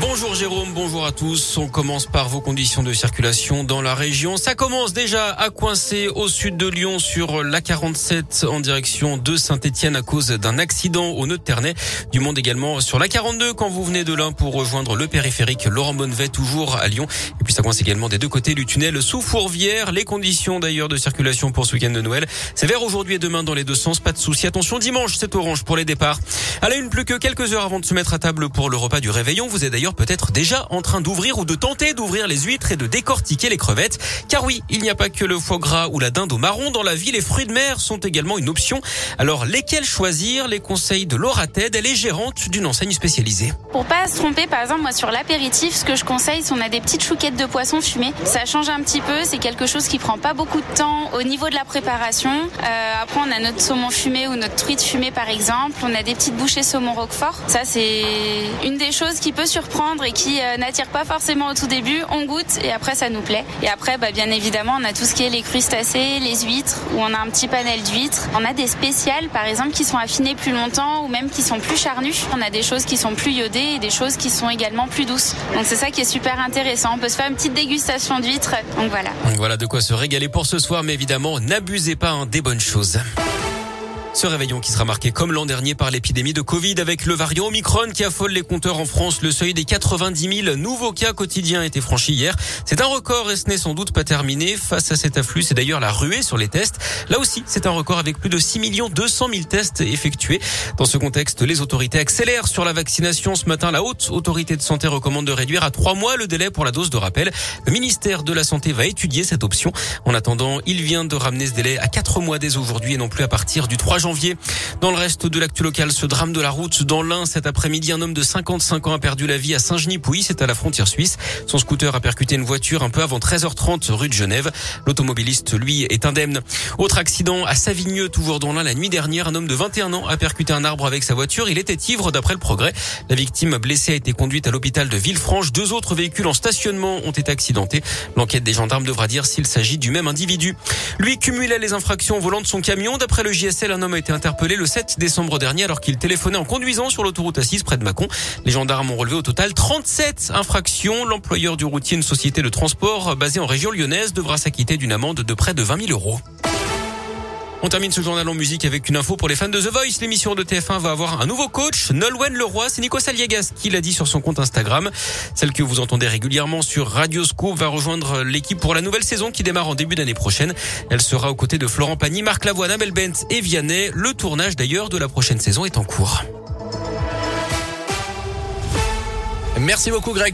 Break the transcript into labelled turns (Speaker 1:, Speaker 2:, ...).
Speaker 1: Bonjour Jérôme, bonjour à tous. On commence par vos conditions de circulation dans la région. Ça commence déjà à coincer au sud de Lyon sur la 47 en direction de Saint-Etienne à cause d'un accident au nœud de Ternay. Du monde également sur la 42 quand vous venez de l'un pour rejoindre le périphérique Laurent Bonnevet toujours à Lyon. Et puis ça coince également des deux côtés du tunnel sous Fourvière. Les conditions d'ailleurs de circulation pour ce week-end de Noël. C'est vert aujourd'hui et demain dans les deux sens. Pas de souci. Attention dimanche, c'est orange pour les départs. À la une, plus que quelques heures avant de se mettre à table pour le repas du réveillon. Vous d'ailleurs peut-être déjà en train d'ouvrir ou de tenter d'ouvrir les huîtres et de décortiquer les crevettes. Car oui, il n'y a pas que le foie gras ou la dinde au marron dans la vie. Les fruits de mer sont également une option. Alors, lesquels choisir? Les conseils de Laura Ted. Elle est gérante d'une enseigne spécialisée.
Speaker 2: Pour pas se tromper, par exemple, moi sur l'apéritif, ce que je conseille, c'est on a des petites chouquettes de poisson fumées. Ça change un petit peu. C'est quelque chose qui prend pas beaucoup de temps au niveau de la préparation. Euh, après, on a notre saumon fumé ou notre truite fumée, par exemple. On a des petites bouchées saumon roquefort. Ça, c'est une des choses qui peut surprendre et qui euh, n'attire pas forcément au tout début. On goûte et après, ça nous plaît. Et après, bah, bien évidemment, on a tout ce qui est les crustacés, les huîtres, où on a un petit panel d'huîtres. On a des spéciales, par exemple, qui sont affinées plus longtemps ou même qui sont plus charnues. On a des choses qui sont plus iodées et des choses qui sont également plus douces. Donc c'est ça qui est super intéressant. On peut se faire une petite dégustation d'huîtres. Donc voilà.
Speaker 1: Voilà de quoi se régaler pour ce soir, mais évidemment, n'abusez pas hein, des bonnes choses. Ce réveillon qui sera marqué comme l'an dernier par l'épidémie de Covid avec le variant Omicron qui affole les compteurs en France. Le seuil des 90 000 nouveaux cas quotidiens a été franchi hier. C'est un record et ce n'est sans doute pas terminé. Face à cet afflux, c'est d'ailleurs la ruée sur les tests. Là aussi, c'est un record avec plus de 6 200 000 tests effectués. Dans ce contexte, les autorités accélèrent sur la vaccination. Ce matin, la haute autorité de santé recommande de réduire à trois mois le délai pour la dose de rappel. Le ministère de la Santé va étudier cette option. En attendant, il vient de ramener ce délai à quatre mois dès aujourd'hui et non plus à partir du 3 janvier Dans le reste de l'actu local, ce drame de la route dans l'Ain cet après-midi, un homme de 55 ans a perdu la vie à Saint-Genis-Pouilly, c'est à la frontière suisse. Son scooter a percuté une voiture un peu avant 13h30 rue de Genève. L'automobiliste, lui, est indemne. Autre accident à Savigneux, toujours dans l'Ain, la nuit dernière, un homme de 21 ans a percuté un arbre avec sa voiture. Il était ivre d'après le progrès. La victime blessée a été conduite à l'hôpital de Villefranche. Deux autres véhicules en stationnement ont été accidentés. L'enquête des gendarmes devra dire s'il s'agit du même individu. Lui cumulait les infractions au volant de son camion. D'après le JSL, un homme a été interpellé le 7 décembre dernier alors qu'il téléphonait en conduisant sur l'autoroute A6 près de Mâcon. Les gendarmes ont relevé au total 37 infractions. L'employeur du routier, une société de transport basée en région lyonnaise, devra s'acquitter d'une amende de près de 20 000 euros. On termine ce journal en musique avec une info pour les fans de The Voice. L'émission de TF1 va avoir un nouveau coach, Nolwenn Leroy. C'est Nico Saliegas qui l'a dit sur son compte Instagram. Celle que vous entendez régulièrement sur Radio Scoop va rejoindre l'équipe pour la nouvelle saison qui démarre en début d'année prochaine. Elle sera aux côtés de Florent Pagny, Marc Lavoine, Amel Bent et Vianney. Le tournage d'ailleurs de la prochaine saison est en cours.
Speaker 3: Merci beaucoup Greg.